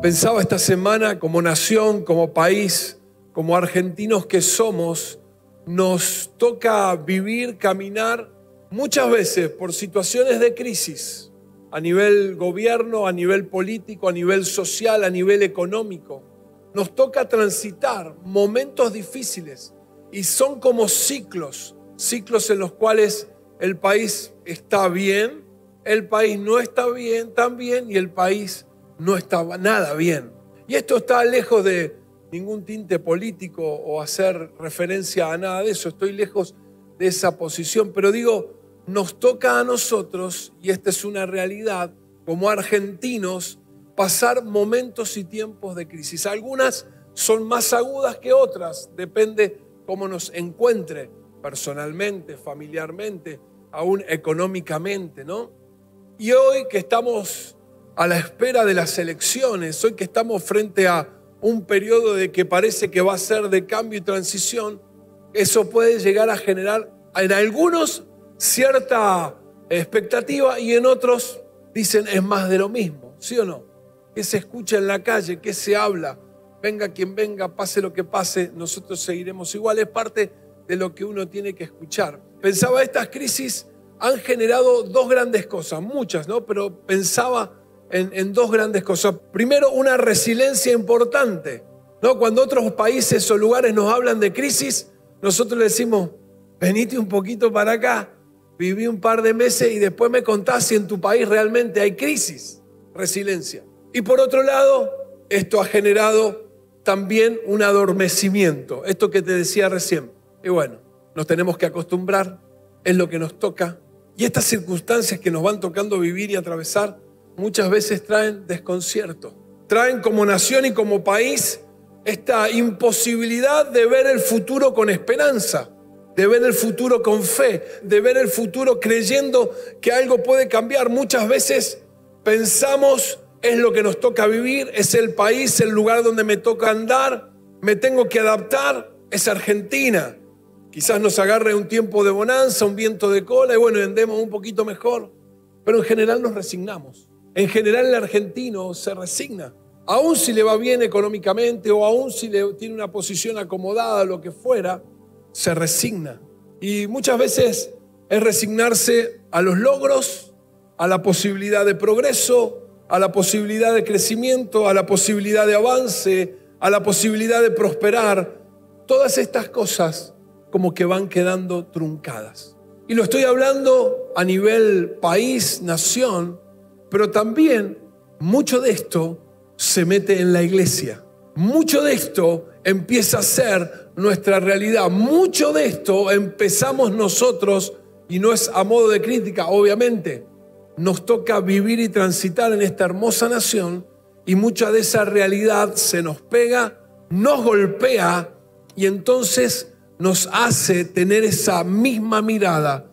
Pensaba esta semana como nación, como país, como argentinos que somos, nos toca vivir, caminar muchas veces por situaciones de crisis a nivel gobierno, a nivel político, a nivel social, a nivel económico. Nos toca transitar momentos difíciles y son como ciclos, ciclos en los cuales el país está bien, el país no está bien tan bien y el país no estaba nada bien. Y esto está lejos de ningún tinte político o hacer referencia a nada de eso, estoy lejos de esa posición, pero digo, nos toca a nosotros, y esta es una realidad, como argentinos, pasar momentos y tiempos de crisis. Algunas son más agudas que otras, depende cómo nos encuentre personalmente, familiarmente, aún económicamente, ¿no? Y hoy que estamos a la espera de las elecciones, hoy que estamos frente a un periodo de que parece que va a ser de cambio y transición, eso puede llegar a generar en algunos cierta expectativa y en otros dicen es más de lo mismo, ¿sí o no? Que se escucha en la calle, que se habla, venga quien venga, pase lo que pase, nosotros seguiremos igual, es parte de lo que uno tiene que escuchar. Pensaba, estas crisis han generado dos grandes cosas, muchas, ¿no? Pero pensaba en, dos grandes cosas. Primero, una resiliencia importante. ¿no? Cuando otros países o lugares nos hablan de crisis, nosotros le decimos, venite un poquito para acá, viví un par de meses y después me contás si en tu país realmente hay crisis. Resiliencia. Y por otro lado, esto ha generado también un adormecimiento, esto que te decía recién. Y bueno, nos tenemos que acostumbrar, es lo que nos toca. Y estas circunstancias que nos van tocando vivir y atravesar, muchas veces traen desconcierto. Traen como nación y como país esta imposibilidad de ver el futuro con esperanza, de ver el futuro con fe, de ver el futuro creyendo que algo puede cambiar. Muchas veces pensamos es lo que nos toca vivir, es el país, el lugar donde me toca andar, me tengo que adaptar, es Argentina. Quizás nos agarre un tiempo de bonanza, un viento de cola y bueno, andemos un poquito mejor, pero en general nos resignamos. En general el argentino se resigna, aun si le va bien económicamente o aun si le tiene una posición acomodada, lo que fuera, se resigna. Y muchas veces es resignarse a los logros, a la posibilidad de progreso, a la posibilidad de crecimiento, a la posibilidad de avance, a la posibilidad de prosperar. Todas estas cosas como que van quedando truncadas. Y lo estoy hablando a nivel país, nación, pero también mucho de esto se mete en la iglesia. Mucho de esto empieza a ser nuestra realidad. Mucho de esto empezamos nosotros, y no es a modo de crítica, obviamente, nos toca vivir y transitar en esta hermosa nación y mucha de esa realidad se nos pega, nos golpea y entonces nos hace tener esa misma mirada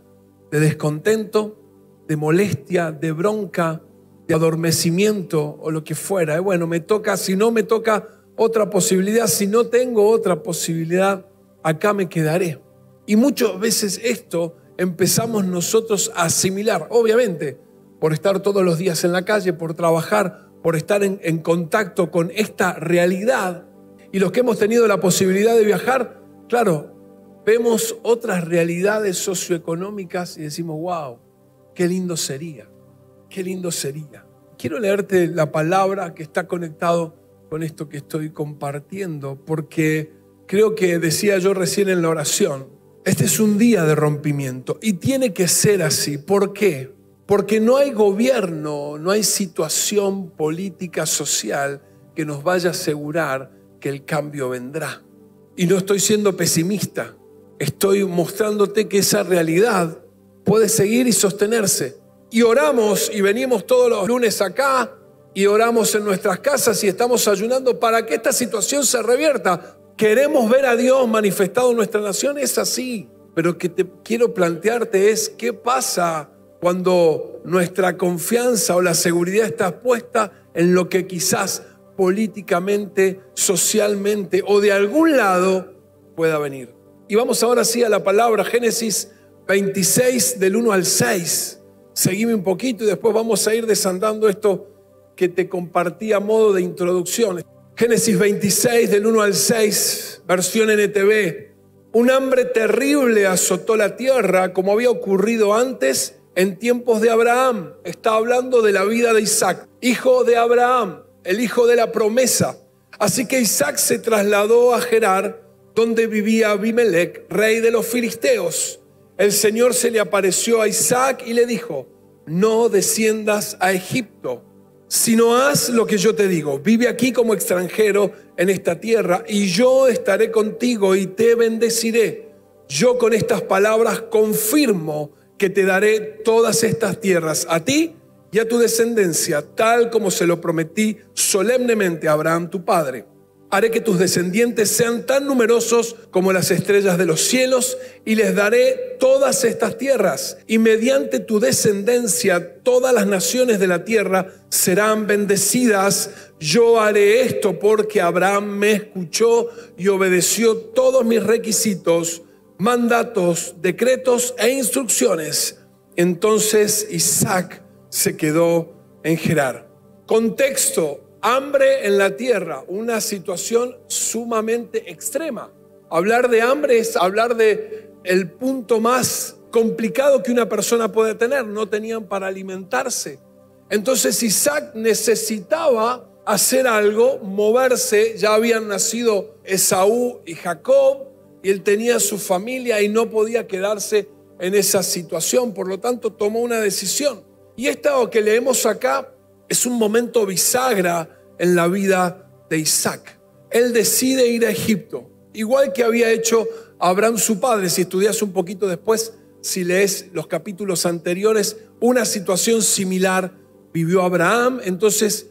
de descontento, de molestia, de bronca, de adormecimiento o lo que fuera. Bueno, me toca, si no me toca otra posibilidad, si no tengo otra posibilidad, acá me quedaré. Y muchas veces esto empezamos nosotros a asimilar, obviamente, por estar todos los días en la calle, por trabajar, por estar en, en contacto con esta realidad. Y los que hemos tenido la posibilidad de viajar, claro, vemos otras realidades socioeconómicas y decimos, wow, qué lindo sería qué lindo sería. Quiero leerte la palabra que está conectado con esto que estoy compartiendo, porque creo que decía yo recién en la oración, este es un día de rompimiento y tiene que ser así. ¿Por qué? Porque no hay gobierno, no hay situación política, social que nos vaya a asegurar que el cambio vendrá. Y no estoy siendo pesimista, estoy mostrándote que esa realidad puede seguir y sostenerse y oramos y venimos todos los lunes acá y oramos en nuestras casas y estamos ayunando para que esta situación se revierta. Queremos ver a Dios manifestado en nuestra nación, es así. Pero que te quiero plantearte es qué pasa cuando nuestra confianza o la seguridad está puesta en lo que quizás políticamente, socialmente o de algún lado pueda venir. Y vamos ahora sí a la palabra Génesis 26 del 1 al 6. Seguime un poquito y después vamos a ir desandando esto que te compartí a modo de introducción. Génesis 26 del 1 al 6, versión NTV. Un hambre terrible azotó la tierra como había ocurrido antes en tiempos de Abraham. Está hablando de la vida de Isaac, hijo de Abraham, el hijo de la promesa. Así que Isaac se trasladó a Gerar, donde vivía Abimelech, rey de los filisteos. El Señor se le apareció a Isaac y le dijo, no desciendas a Egipto, sino haz lo que yo te digo. Vive aquí como extranjero en esta tierra y yo estaré contigo y te bendeciré. Yo con estas palabras confirmo que te daré todas estas tierras a ti y a tu descendencia, tal como se lo prometí solemnemente a Abraham tu padre. Haré que tus descendientes sean tan numerosos como las estrellas de los cielos y les daré todas estas tierras. Y mediante tu descendencia todas las naciones de la tierra serán bendecidas. Yo haré esto porque Abraham me escuchó y obedeció todos mis requisitos, mandatos, decretos e instrucciones. Entonces Isaac se quedó en Gerar. Contexto, hambre en la tierra, una situación sumamente extrema. Hablar de hambre es hablar de el punto más complicado que una persona puede tener, no tenían para alimentarse. Entonces Isaac necesitaba hacer algo, moverse, ya habían nacido Esaú y Jacob, y él tenía su familia y no podía quedarse en esa situación, por lo tanto tomó una decisión. Y esto que leemos acá es un momento bisagra en la vida de Isaac. Él decide ir a Egipto, igual que había hecho Abraham su padre. Si estudias un poquito después, si lees los capítulos anteriores, una situación similar vivió Abraham. Entonces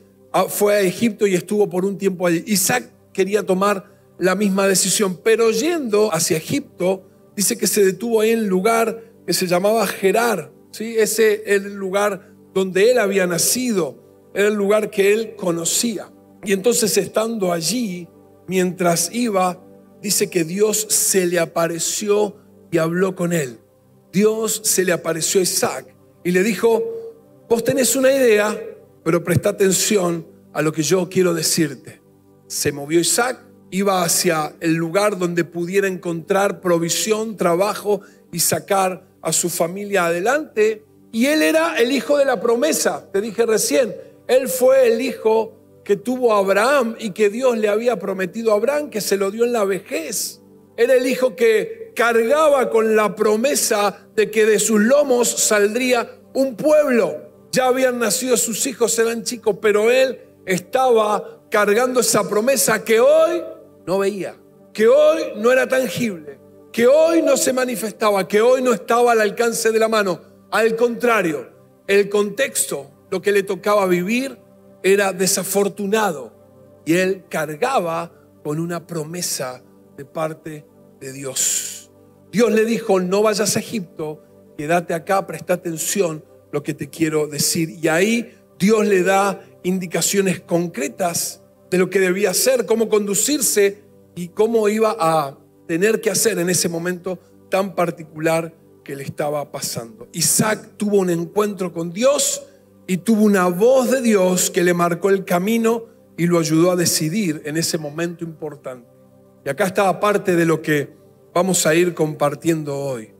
fue a Egipto y estuvo por un tiempo allí. Isaac quería tomar la misma decisión, pero yendo hacia Egipto, dice que se detuvo ahí en un lugar que se llamaba Gerar. ¿sí? Ese es el lugar donde él había nacido era el lugar que él conocía. Y entonces estando allí, mientras iba, dice que Dios se le apareció y habló con él. Dios se le apareció a Isaac y le dijo, vos tenés una idea, pero presta atención a lo que yo quiero decirte. Se movió Isaac, iba hacia el lugar donde pudiera encontrar provisión, trabajo y sacar a su familia adelante. Y él era el hijo de la promesa, te dije recién, él fue el hijo que tuvo Abraham y que Dios le había prometido a Abraham, que se lo dio en la vejez. Era el hijo que cargaba con la promesa de que de sus lomos saldría un pueblo. Ya habían nacido sus hijos, eran chicos, pero él estaba cargando esa promesa que hoy no veía, que hoy no era tangible, que hoy no se manifestaba, que hoy no estaba al alcance de la mano. Al contrario, el contexto lo que le tocaba vivir era desafortunado y él cargaba con una promesa de parte de Dios. Dios le dijo, no vayas a Egipto, quédate acá, presta atención lo que te quiero decir. Y ahí Dios le da indicaciones concretas de lo que debía hacer, cómo conducirse y cómo iba a tener que hacer en ese momento tan particular que le estaba pasando. Isaac tuvo un encuentro con Dios y tuvo una voz de Dios que le marcó el camino y lo ayudó a decidir en ese momento importante. Y acá está parte de lo que vamos a ir compartiendo hoy.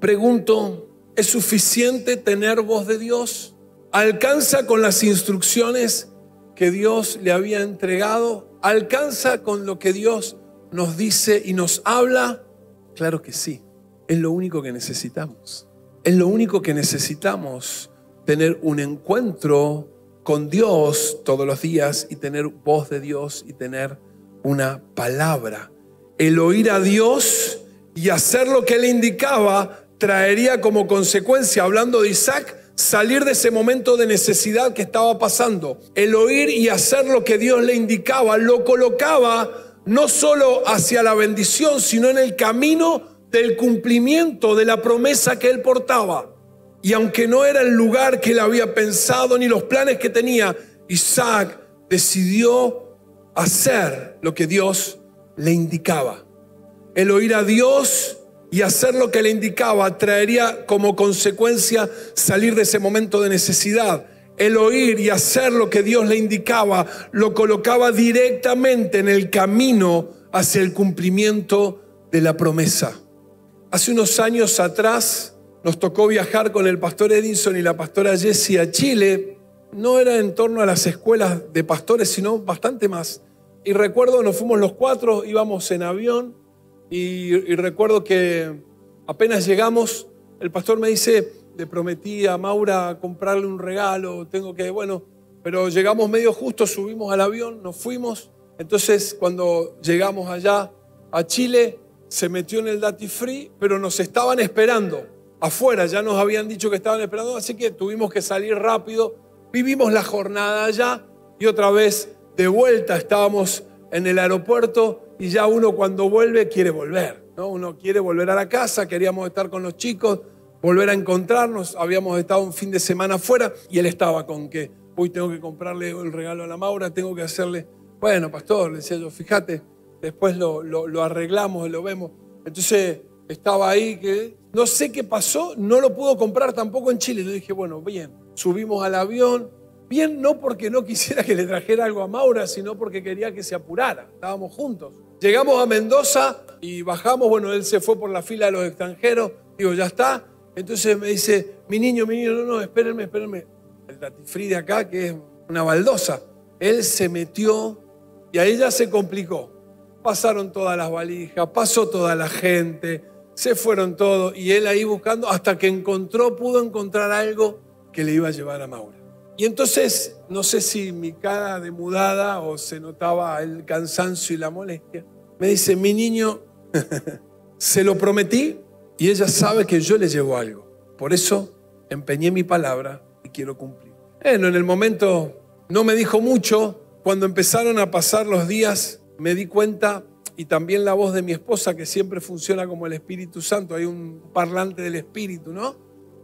Pregunto, ¿es suficiente tener voz de Dios? ¿Alcanza con las instrucciones que Dios le había entregado? ¿Alcanza con lo que Dios nos dice y nos habla? Claro que sí. Es lo único que necesitamos. Es lo único que necesitamos tener un encuentro con Dios todos los días y tener voz de Dios y tener una palabra. El oír a Dios y hacer lo que él indicaba traería como consecuencia, hablando de Isaac, salir de ese momento de necesidad que estaba pasando. El oír y hacer lo que Dios le indicaba lo colocaba no solo hacia la bendición, sino en el camino del cumplimiento de la promesa que él portaba. Y aunque no era el lugar que él había pensado ni los planes que tenía, Isaac decidió hacer lo que Dios le indicaba. El oír a Dios y hacer lo que le indicaba traería como consecuencia salir de ese momento de necesidad. el oír y hacer lo que Dios le indicaba, lo colocaba directamente en el camino hacia el cumplimiento de la promesa. Hace unos años atrás nos tocó viajar con el pastor Edison y la pastora Jessie a Chile. No era en torno a las escuelas de pastores, sino bastante más. Y recuerdo, nos fuimos los cuatro, íbamos en avión y, y recuerdo que apenas llegamos, el pastor me dice, le prometí a Maura comprarle un regalo, tengo que, bueno, pero llegamos medio justo, subimos al avión, nos fuimos. Entonces, cuando llegamos allá a Chile, se metió en el Dati Free, pero nos estaban esperando afuera, ya nos habían dicho que estaban esperando, así que tuvimos que salir rápido. Vivimos la jornada allá y otra vez de vuelta estábamos en el aeropuerto y ya uno cuando vuelve quiere volver, ¿no? Uno quiere volver a la casa, queríamos estar con los chicos, volver a encontrarnos. Habíamos estado un fin de semana afuera y él estaba con que hoy tengo que comprarle el regalo a la Maura, tengo que hacerle. Bueno, pastor, le decía yo, fíjate, después lo, lo, arreglamos, lo vemos. Entonces estaba ahí que no sé qué pasó, no lo pudo comprar tampoco en Chile. Yo dije, bueno, bien, subimos al avión. Bien, no porque no quisiera que le trajera algo a Maura, sino porque quería que se apurara. Estábamos juntos. Llegamos a Mendoza y bajamos. Bueno, él se fue por la fila de los extranjeros. Digo, ya está. Entonces me dice, mi niño, mi niño, no, no, espérenme, espérenme. El datifrí de acá, que es una baldosa. Él se metió y ahí ya se complicó. Pasaron todas las valijas, pasó toda la gente, se fueron todos y él ahí buscando hasta que encontró, pudo encontrar algo que le iba a llevar a Maura. Y entonces, no sé si mi cara de mudada o se notaba el cansancio y la molestia, me dice, mi niño, se lo prometí y ella sabe que yo le llevo algo. Por eso empeñé mi palabra y quiero cumplir. Bueno, en el momento no me dijo mucho. Cuando empezaron a pasar los días, me di cuenta, y también la voz de mi esposa, que siempre funciona como el Espíritu Santo, hay un parlante del Espíritu, ¿no?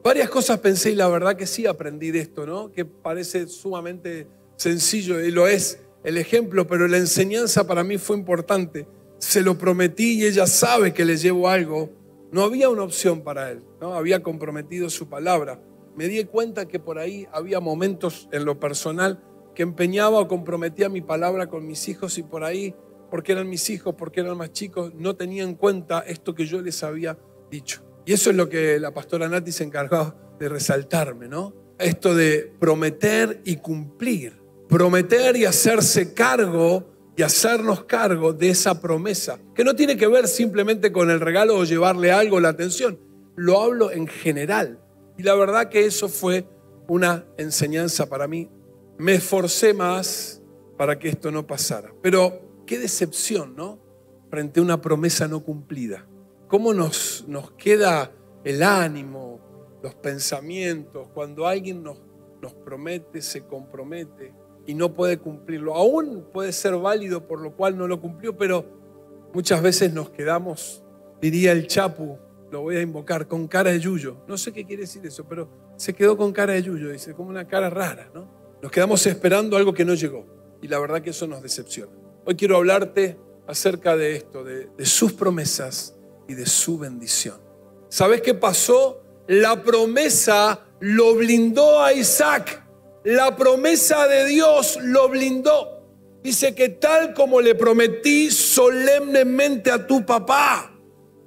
Varias cosas pensé y la verdad que sí aprendí esto, ¿no? Que parece sumamente sencillo y lo es el ejemplo, pero la enseñanza para mí fue importante. Se lo prometí y ella sabe que le llevo algo no había una opción para él, ¿no? había comprometido su palabra. Me di cuenta que por ahí había momentos en lo personal que empeñaba o comprometía mi palabra con mis hijos y por ahí, porque eran mis hijos, porque eran más chicos, no tenía en cuenta esto que yo les había dicho. Y eso es lo que la pastora Nati se encargó de resaltarme, ¿no? Esto de prometer y cumplir. Prometer y hacerse cargo y hacernos cargo de esa promesa, que no tiene que ver simplemente con el regalo o llevarle algo la atención, lo hablo en general. Y la verdad que eso fue una enseñanza para mí. Me esforcé más para que esto no pasara. Pero qué decepción, ¿no? Frente a una promesa no cumplida. ¿Cómo nos, nos queda el ánimo, los pensamientos, cuando alguien nos, nos promete, se compromete? y no puede cumplirlo. Aún puede ser válido por lo cual no lo cumplió, pero muchas veces nos quedamos, diría el Chapu, lo voy a invocar, con cara de yuyo. No sé qué quiere decir eso, pero se quedó con cara de yuyo, dice, como una cara rara, ¿no? Nos quedamos esperando algo que no llegó y la verdad que eso nos decepciona. Hoy quiero hablarte acerca de esto, de, sus promesas y de su bendición. ¿Sabes qué pasó? La promesa lo blindó a Isaac la promesa de Dios lo blindó. Dice que tal como le prometí solemnemente a tu papá,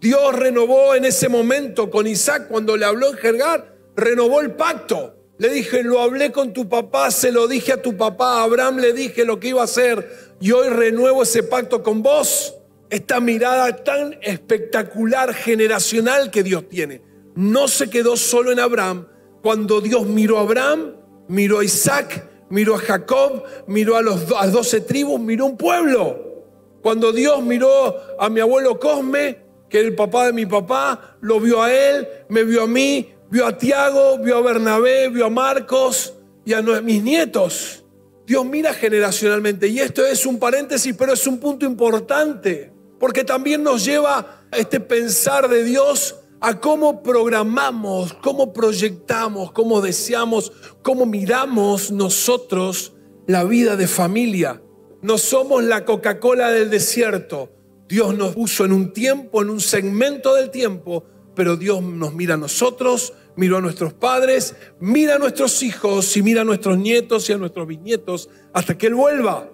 Dios renovó en ese momento con Isaac cuando le habló en Gergar, renovó el pacto. Le dije, lo hablé con tu papá, se lo dije a tu papá, a Abraham le dije lo que iba a hacer y hoy renuevo ese pacto con vos. Esta mirada tan espectacular, generacional que Dios tiene. No se quedó solo en Abraham. Cuando Dios miró a Abraham, miró a Isaac, miró a Jacob, miró a, los, a 12 tribus, miró un pueblo. Cuando Dios miró a mi abuelo Cosme, que es el papá de mi papá, lo vio a él, me vio a mí, vio a Tiago, vio a Bernabé, vio a Marcos y a mis nietos. Dios mira generacionalmente y esto es un paréntesis, pero es un punto importante, porque también nos lleva a este pensar de Dios a cómo programamos, cómo proyectamos, cómo deseamos, cómo miramos nosotros la vida de familia. No somos la Coca-Cola del desierto. Dios nos puso en un tiempo, en un segmento del tiempo, pero Dios nos mira a nosotros, miró a nuestros padres, mira a nuestros hijos y mira a nuestros nietos y a nuestros bisnietos hasta que Él vuelva.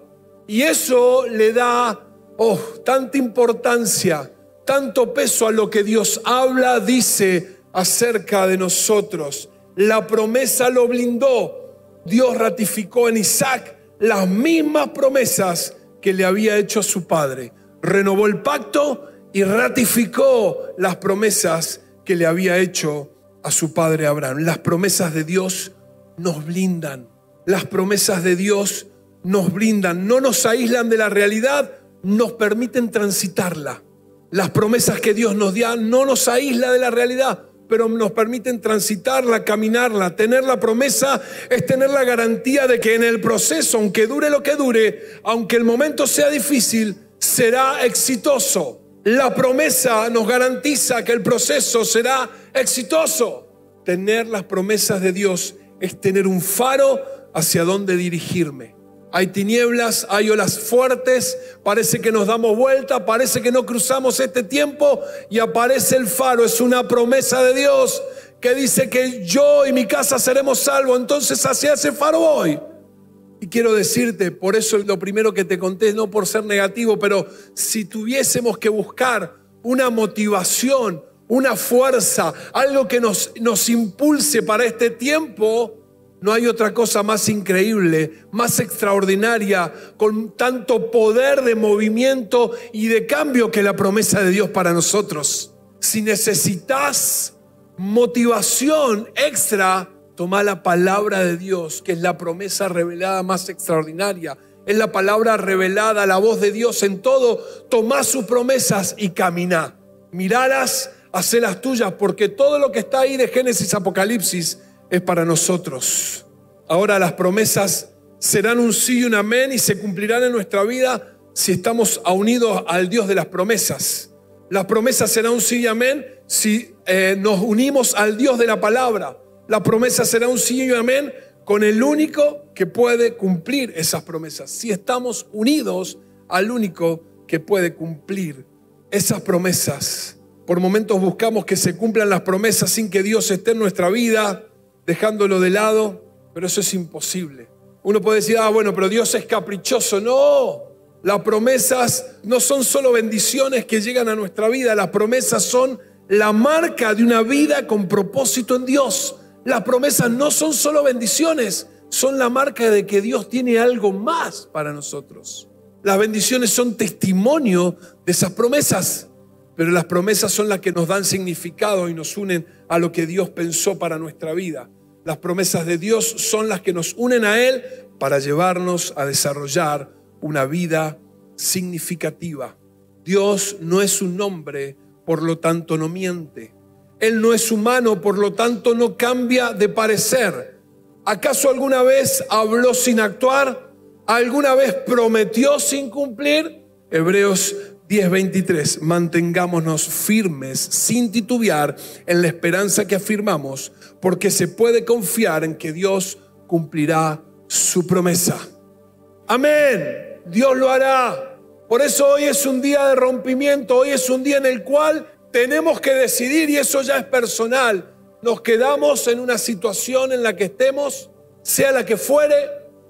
Y eso le da oh, tanta importancia, tanto peso a lo que Dios habla, dice acerca de nosotros. La promesa lo blindó. Dios ratificó en Isaac las mismas promesas que le había hecho a su padre. Renovó el pacto y ratificó las promesas que le había hecho a su padre Abraham. Las promesas de Dios nos blindan. Las promesas de Dios nos blindan. No nos aíslan de la realidad, nos permiten transitarla. Las promesas que Dios nos da no nos aísla de la realidad, pero nos permiten transitarla, caminarla. Tener la promesa es tener la garantía de que en el proceso, aunque dure lo que dure, aunque el momento sea difícil, será exitoso. La promesa nos garantiza que el proceso será exitoso. Tener las promesas de Dios es tener un faro hacia dónde dirigirme. Hay tinieblas, hay olas fuertes, parece que nos damos vuelta, parece que no cruzamos este tiempo y aparece el faro. Es una promesa de Dios que dice que yo y mi casa seremos salvos. Entonces hacia ese faro voy. Y quiero decirte, por eso lo primero que te conté, no por ser negativo, pero si tuviésemos que buscar una motivación, una fuerza, algo que nos, nos impulse para este tiempo, no hay otra cosa más increíble, más extraordinaria, con tanto poder de movimiento y de cambio que la promesa de Dios para nosotros. Si necesitas motivación extra, Toma la palabra de Dios, que es la promesa revelada más extraordinaria. Es la palabra revelada, la voz de Dios en todo. Toma sus promesas y camina. Miralas, las tuyas, porque todo lo que está ahí de Génesis, Apocalipsis, es para nosotros. Ahora las promesas serán un sí y un amén y se cumplirán en nuestra vida si estamos unidos al Dios de las promesas. Las promesas serán un sí y amén si eh, nos unimos al Dios de la palabra. La promesa será un sí y un amén con el único que puede cumplir esas promesas. Si estamos unidos al único que puede cumplir esas promesas. Por momentos buscamos que se cumplan las promesas sin que Dios esté en nuestra vida, dejándolo de lado, pero eso es imposible. Uno puede decir, ah, bueno, pero Dios es caprichoso. No, las promesas no son solo bendiciones que llegan a nuestra vida, las promesas son la marca de una vida con propósito en Dios. Las promesas no son solo bendiciones, son la marca de que Dios tiene algo más para nosotros. Las bendiciones son testimonio de esas promesas, pero las promesas son las que nos dan significado y nos unen a lo que Dios pensó para nuestra vida. Las promesas de Dios son las que nos unen a Él para llevarnos a desarrollar una vida significativa. Dios no es un nombre, por lo tanto no miente. Él no es humano, por lo tanto no cambia de parecer. ¿Acaso alguna vez habló sin actuar? ¿Alguna vez prometió sin cumplir? Hebreos 10:23, mantengámonos firmes sin titubear en la esperanza que afirmamos, porque se puede confiar en que Dios cumplirá su promesa. Amén, Dios lo hará. Por eso hoy es un día de rompimiento, hoy es un día en el cual tenemos que decidir y eso ya es personal. Nos quedamos en una situación en la que estemos, sea la que fuere,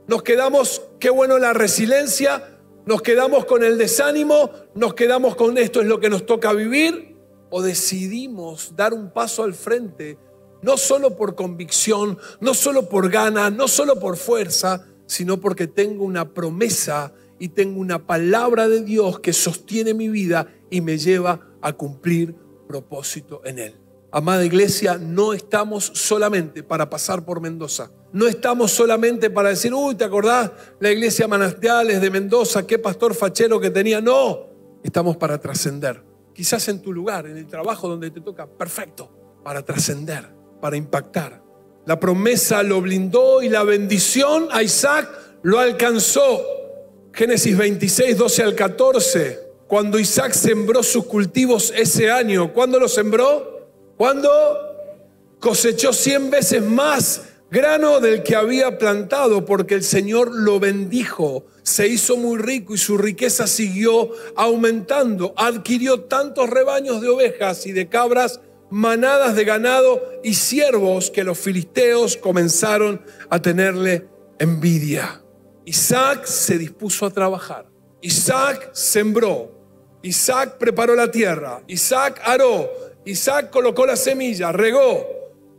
nos quedamos, qué bueno la resiliencia, nos quedamos con el desánimo, nos quedamos con esto es lo que nos toca vivir, o decidimos dar un paso al frente, no solo por convicción, no solo por ganas, no solo por fuerza, sino porque tengo una promesa y tengo una palabra de Dios que sostiene mi vida y me lleva a cumplir propósito en Él. Amada iglesia, no estamos solamente para pasar por Mendoza. No estamos solamente para decir, uy, ¿te acordás? La iglesia Manastiales de Mendoza, qué pastor fachero que tenía. No, estamos para trascender. Quizás en tu lugar, en el trabajo donde te toca, perfecto, para trascender, para impactar. La promesa lo blindó y la bendición a Isaac lo alcanzó. Génesis 26, 12 al 14. Cuando Isaac sembró sus cultivos ese año, ¿cuándo lo sembró? Cuando cosechó cien veces más grano del que había plantado, porque el Señor lo bendijo, se hizo muy rico y su riqueza siguió aumentando. Adquirió tantos rebaños de ovejas y de cabras manadas de ganado y siervos que los filisteos comenzaron a tenerle envidia. Isaac se dispuso a trabajar. Isaac sembró. Isaac preparó la tierra. Isaac aró. Isaac colocó la semilla, regó.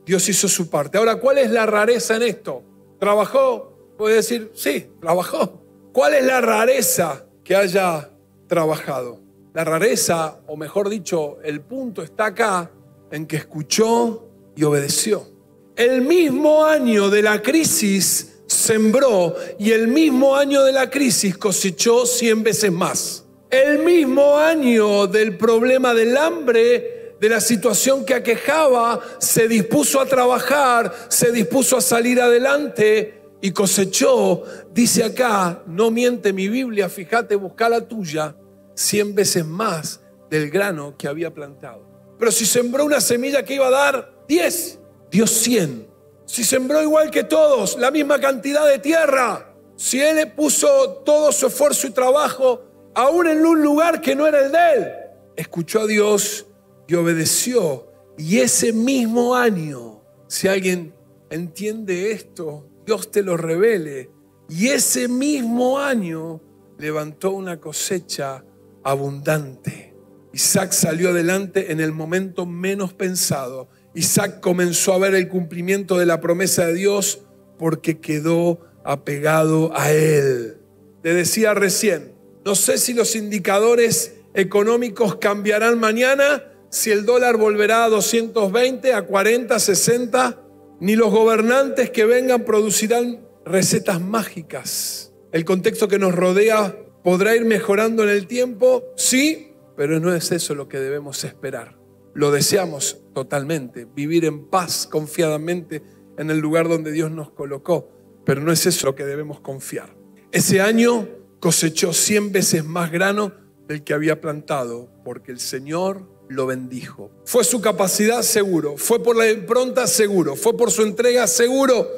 Dios hizo su parte. Ahora, ¿cuál es la rareza en esto? ¿Trabajó? Puede decir, sí, trabajó. ¿Cuál es la rareza que haya trabajado? La rareza, o mejor dicho, el punto está acá en que escuchó y obedeció. El mismo año de la crisis sembró y el mismo año de la crisis cosechó cien veces más. El mismo año del problema del hambre, de la situación que aquejaba, se dispuso a trabajar, se dispuso a salir adelante y cosechó, dice acá, no miente mi Biblia, fíjate, busca la tuya, cien veces más del grano que había plantado. Pero si sembró una semilla que iba a dar 10, dio 100. Si sembró igual que todos, la misma cantidad de tierra, si él puso todo su esfuerzo y trabajo, aún en un lugar que no era el de él, escuchó a Dios y obedeció. Y ese mismo año, si alguien entiende esto, Dios te lo revele. Y ese mismo año levantó una cosecha abundante. Isaac salió adelante en el momento menos pensado. Isaac comenzó a ver el cumplimiento de la promesa de Dios porque quedó apegado a él. Te decía recién, no sé si los indicadores económicos cambiarán mañana, si el dólar volverá a 220, a 40, 60, ni los gobernantes que vengan producirán recetas mágicas. El contexto que nos rodea podrá ir mejorando en el tiempo, sí, pero no es eso lo que debemos esperar. Lo deseamos totalmente, vivir en paz confiadamente en el lugar donde Dios nos colocó, pero no es eso lo que debemos confiar. Ese año cosechó 100 veces más grano del que había plantado, porque el Señor lo bendijo. Fue su capacidad seguro, fue por la impronta seguro, fue por su entrega seguro,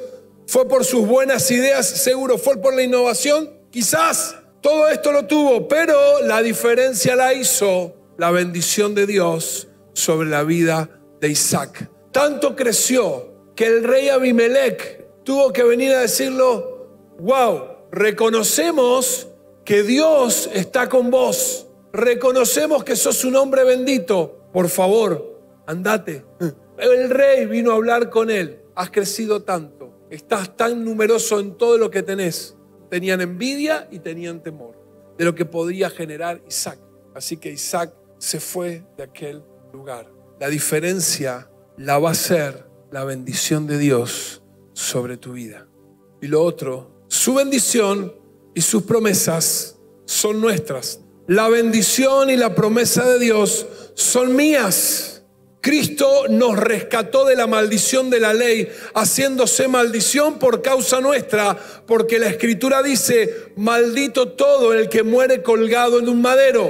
fue por sus buenas ideas seguro, fue por la innovación quizás, todo esto lo tuvo, pero la diferencia la hizo la bendición de Dios sobre la vida de Isaac. Tanto creció que el rey Abimelech tuvo que venir a decirlo, wow, reconocemos que Dios está con vos, reconocemos que sos un hombre bendito, por favor, andate. El rey vino a hablar con él, has crecido tanto, estás tan numeroso en todo lo que tenés Tenían envidia y tenían temor de lo que podría generar Isaac. Así que Isaac se fue de aquel lugar. La diferencia la va a ser la bendición de Dios sobre tu vida. Y lo otro, su bendición y sus promesas son nuestras. La bendición y la promesa de Dios son mías. Cristo nos rescató de la maldición de la ley, haciéndose maldición por causa nuestra, porque la escritura dice, maldito todo el que muere colgado en un madero.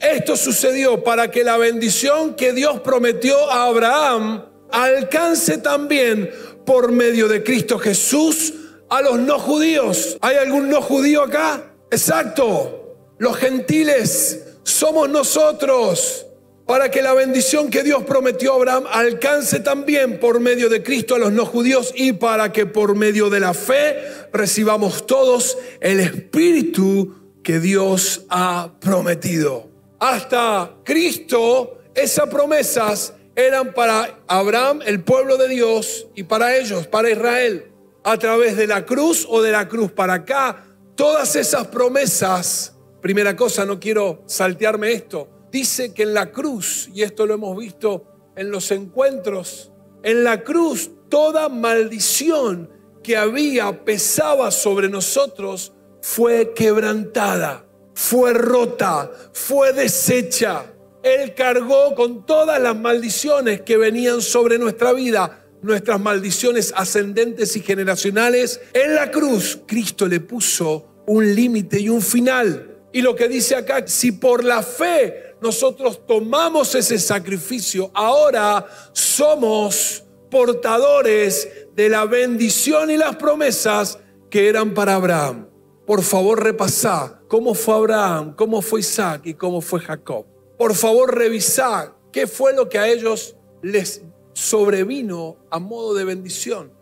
Esto sucedió para que la bendición que Dios prometió a Abraham alcance también por medio de Cristo Jesús a los no judíos. ¿Hay algún no judío acá? Exacto. Los gentiles somos nosotros para que la bendición que Dios prometió a Abraham alcance también por medio de Cristo a los no judíos y para que por medio de la fe recibamos todos el Espíritu que Dios ha prometido. Hasta Cristo, esas promesas eran para Abraham, el pueblo de Dios, y para ellos, para Israel. A través de la cruz o de la cruz para acá, todas esas promesas, primera cosa, no quiero saltearme esto, dice que en la cruz, y esto lo hemos visto en los encuentros, en la cruz toda maldición que había pesaba sobre nosotros fue quebrantada, fue rota, fue deshecha. Él cargó con todas las maldiciones que venían sobre nuestra vida, nuestras maldiciones ascendentes y generacionales. En la cruz Cristo le puso un límite y un final. Y lo que dice acá, si por la fe nosotros tomamos ese sacrificio, ahora somos portadores de la bendición y las promesas que eran para Abraham. Por favor, repasá cómo fue Abraham, cómo fue Isaac y cómo fue Jacob. Por favor, revisá qué fue lo que a ellos les sobrevino a modo de bendición.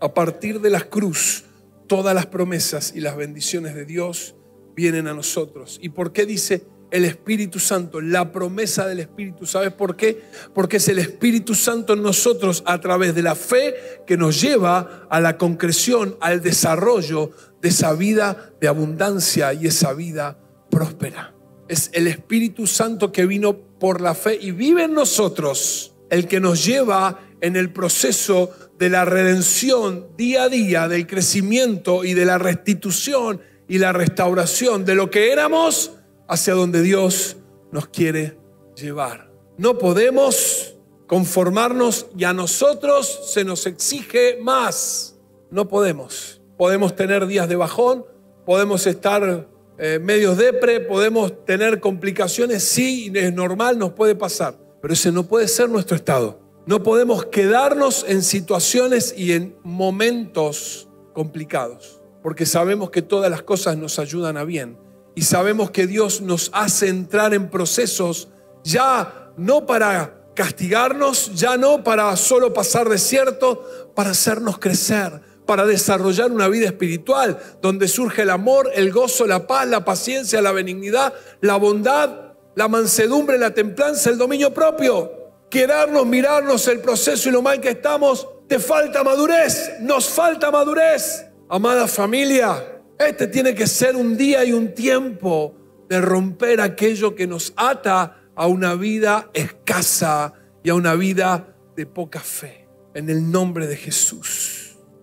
A partir de la cruz, todas las promesas y las bendiciones de Dios vienen a nosotros. ¿Y por qué dice el Espíritu Santo? La promesa del Espíritu. ¿Sabes por qué? Porque es el Espíritu Santo en nosotros a través de la fe que nos lleva a la concreción, al desarrollo de esa vida de abundancia y esa vida próspera. Es el Espíritu Santo que vino por la fe y vive en nosotros, el que nos lleva en el proceso de la redención día a día, del crecimiento y de la restitución y la restauración de lo que éramos hacia donde Dios nos quiere llevar. No podemos conformarnos y a nosotros se nos exige más. No podemos. Podemos tener días de bajón, podemos estar eh, medios depre, podemos tener complicaciones, sí, es normal, nos puede pasar, pero ese no puede ser nuestro estado. No podemos quedarnos en situaciones y en momentos complicados, porque sabemos que todas las cosas nos ayudan a bien y sabemos que Dios nos hace entrar en procesos ya no para castigarnos, ya no para solo pasar desierto, para hacernos crecer, para desarrollar una vida espiritual donde surge el amor, el gozo, la paz, la paciencia, la benignidad, la bondad, la mansedumbre, la templanza, el dominio propio. Quedarnos, mirarnos el proceso y lo mal que estamos, te falta madurez, nos falta madurez. Amada familia, este tiene que ser un día y un tiempo de romper aquello que nos ata a una vida escasa y a una vida de poca fe. En el nombre de Jesús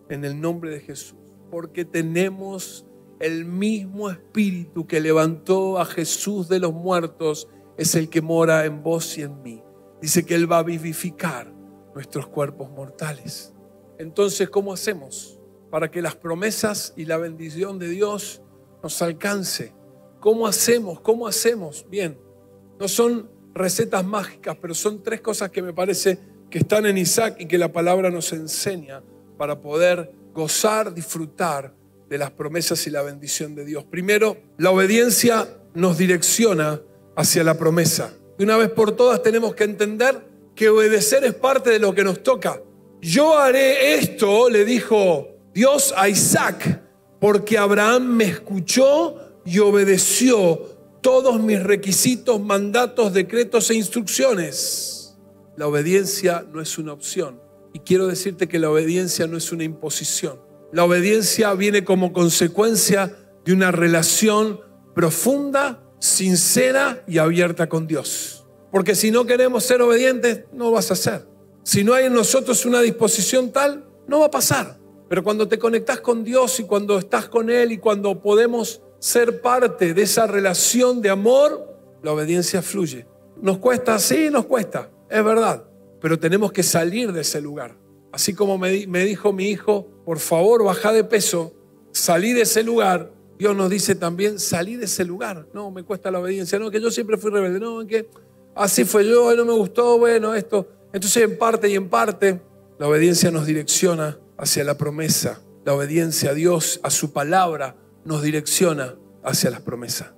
en el nombre de Jesús, porque tenemos el mismo espíritu que levantó a Jesús de los muertos, es el que mora en vos y en mí. Dice que Él va a vivificar nuestros cuerpos mortales. Entonces, ¿cómo hacemos para que las promesas y la bendición de Dios nos alcance? ¿Cómo hacemos? ¿Cómo hacemos? Bien, no son recetas mágicas, pero son tres cosas que me parece que están en Isaac y que la palabra nos enseña para poder gozar, disfrutar de las promesas y la bendición de Dios. Primero, la obediencia nos direcciona hacia la promesa. De una vez por todas tenemos que entender que obedecer es parte de lo que nos toca. Yo haré esto, le dijo Dios a Isaac, porque Abraham me escuchó y obedeció todos mis requisitos, mandatos, decretos e instrucciones. La obediencia no es una opción, y quiero decirte que la obediencia no es una imposición. La obediencia viene como consecuencia de una relación profunda, sincera y abierta con Dios. Porque si no queremos ser obedientes, no vas a ser. Si no hay en nosotros una disposición tal, no va a pasar. Pero cuando te conectas con Dios y cuando estás con Él y cuando podemos ser parte de esa relación de amor, la obediencia fluye. ¿Nos cuesta? Sí, nos cuesta, es verdad pero tenemos que salir de ese lugar. Así como me, dijo mi hijo, por favor, baja de peso, salí de ese lugar. Dios nos dice también, salí de ese lugar. No, me cuesta la obediencia. No, que yo siempre fui rebelde. No, que así fue yo, no me gustó, bueno, esto. Entonces, en parte y en parte, la obediencia nos direcciona hacia la promesa. La obediencia a Dios, a su palabra, nos direcciona hacia las promesas.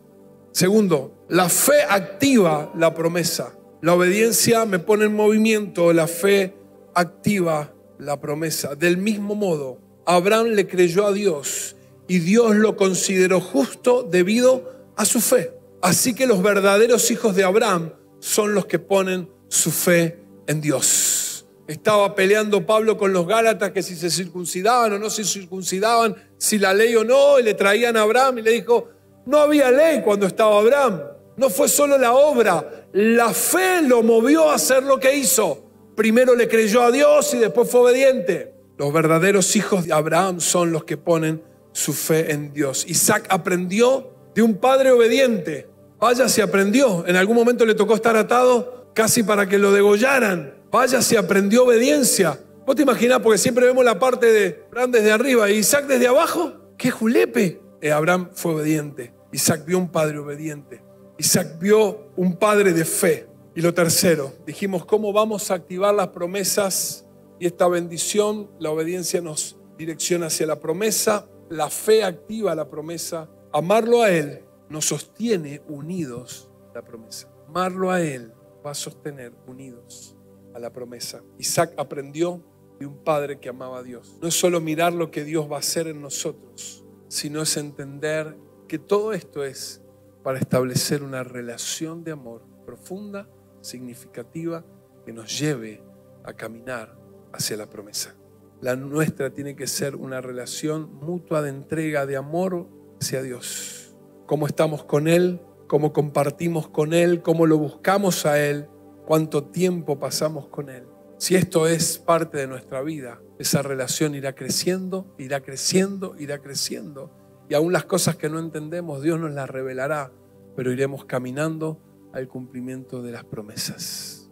Segundo, la fe activa la promesa. La obediencia me pone en movimiento, la fe activa la promesa. Del mismo modo, Abraham le creyó a Dios y Dios lo consideró justo debido a su fe. Así que los verdaderos hijos de Abraham son los que ponen su fe en Dios. Estaba peleando Pablo con los Gálatas que si se circuncidaban o no se circuncidaban, si la ley o no, y le traían a Abraham y le dijo, no había ley cuando estaba Abraham. No fue solo la obra, la fe lo movió a hacer lo que hizo. Primero le creyó a Dios y después fue obediente. Los verdaderos hijos de Abraham son los que ponen su fe en Dios. Isaac aprendió de un padre obediente. Vaya si aprendió. En algún momento le tocó estar atado casi para que lo degollaran. Vaya si aprendió obediencia. Vos te imaginás, porque siempre vemos la parte de Abraham desde arriba y Isaac desde abajo. ¡Qué julepe! Eh, Abraham fue obediente. Isaac vio un padre obediente. Isaac vio un padre de fe. Y lo tercero, dijimos, ¿cómo vamos a activar las promesas y esta bendición? La obediencia nos direcciona hacia la promesa, la fe activa la promesa, amarlo a Él nos sostiene unidos la promesa. Amarlo a Él va a sostener unidos a la promesa. Isaac aprendió de un padre que amaba a Dios. No es solo mirar lo que Dios va a hacer en nosotros, sino es entender que todo esto es para establecer una relación de amor profunda, significativa, que nos lleve a caminar hacia la promesa. La nuestra tiene que ser una relación mutua de entrega, de amor hacia Dios. Cómo estamos con Él, cómo compartimos con Él, cómo lo buscamos a Él, cuánto tiempo pasamos con Él. Si esto es parte de nuestra vida, esa relación irá creciendo, irá creciendo, irá creciendo. Y aún las cosas que no entendemos, Dios nos las revelará, pero iremos caminando al cumplimiento de las promesas.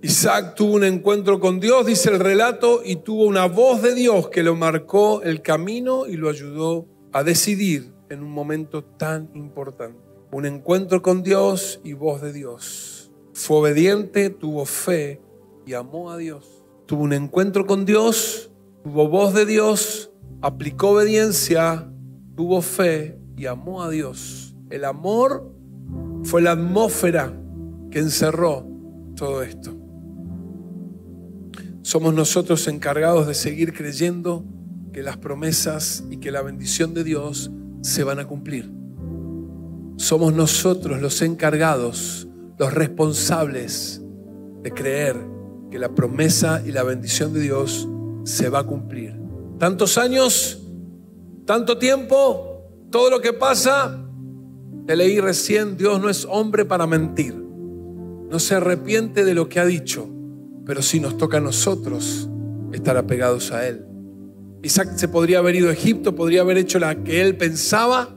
Isaac tuvo un encuentro con Dios, dice el relato, y tuvo una voz de Dios que lo marcó el camino y lo ayudó a decidir en un momento tan importante. Un encuentro con Dios y voz de Dios. Fue obediente, tuvo fe y amó a Dios. Tuvo un encuentro con Dios, tuvo voz de Dios, aplicó obediencia, tuvo fe y amó a Dios. El amor fue la atmósfera que encerró todo esto. Somos nosotros encargados de seguir creyendo que las promesas y que la bendición de Dios se van a cumplir. Somos nosotros los encargados, los responsables de creer que la promesa y la bendición de Dios se va a cumplir. Tantos años, tanto tiempo, todo lo que pasa, te leí recién, Dios no es hombre para mentir. No se arrepiente de lo que ha dicho pero si nos toca a nosotros estar apegados a Él. Isaac se podría haber ido a Egipto, podría haber hecho la que él pensaba.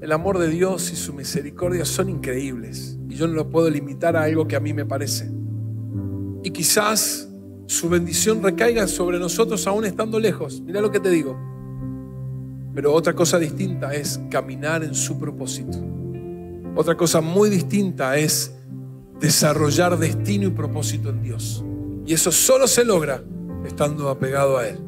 El amor de Dios y su misericordia son increíbles y yo no lo puedo limitar a algo que a mí me parece. Y quizás su bendición recaiga sobre nosotros aún estando lejos. Mira lo que te digo. Pero otra cosa distinta es caminar en su propósito. Otra cosa muy distinta es desarrollar destino y propósito en Dios. Y eso solo se logra estando apegado a Él.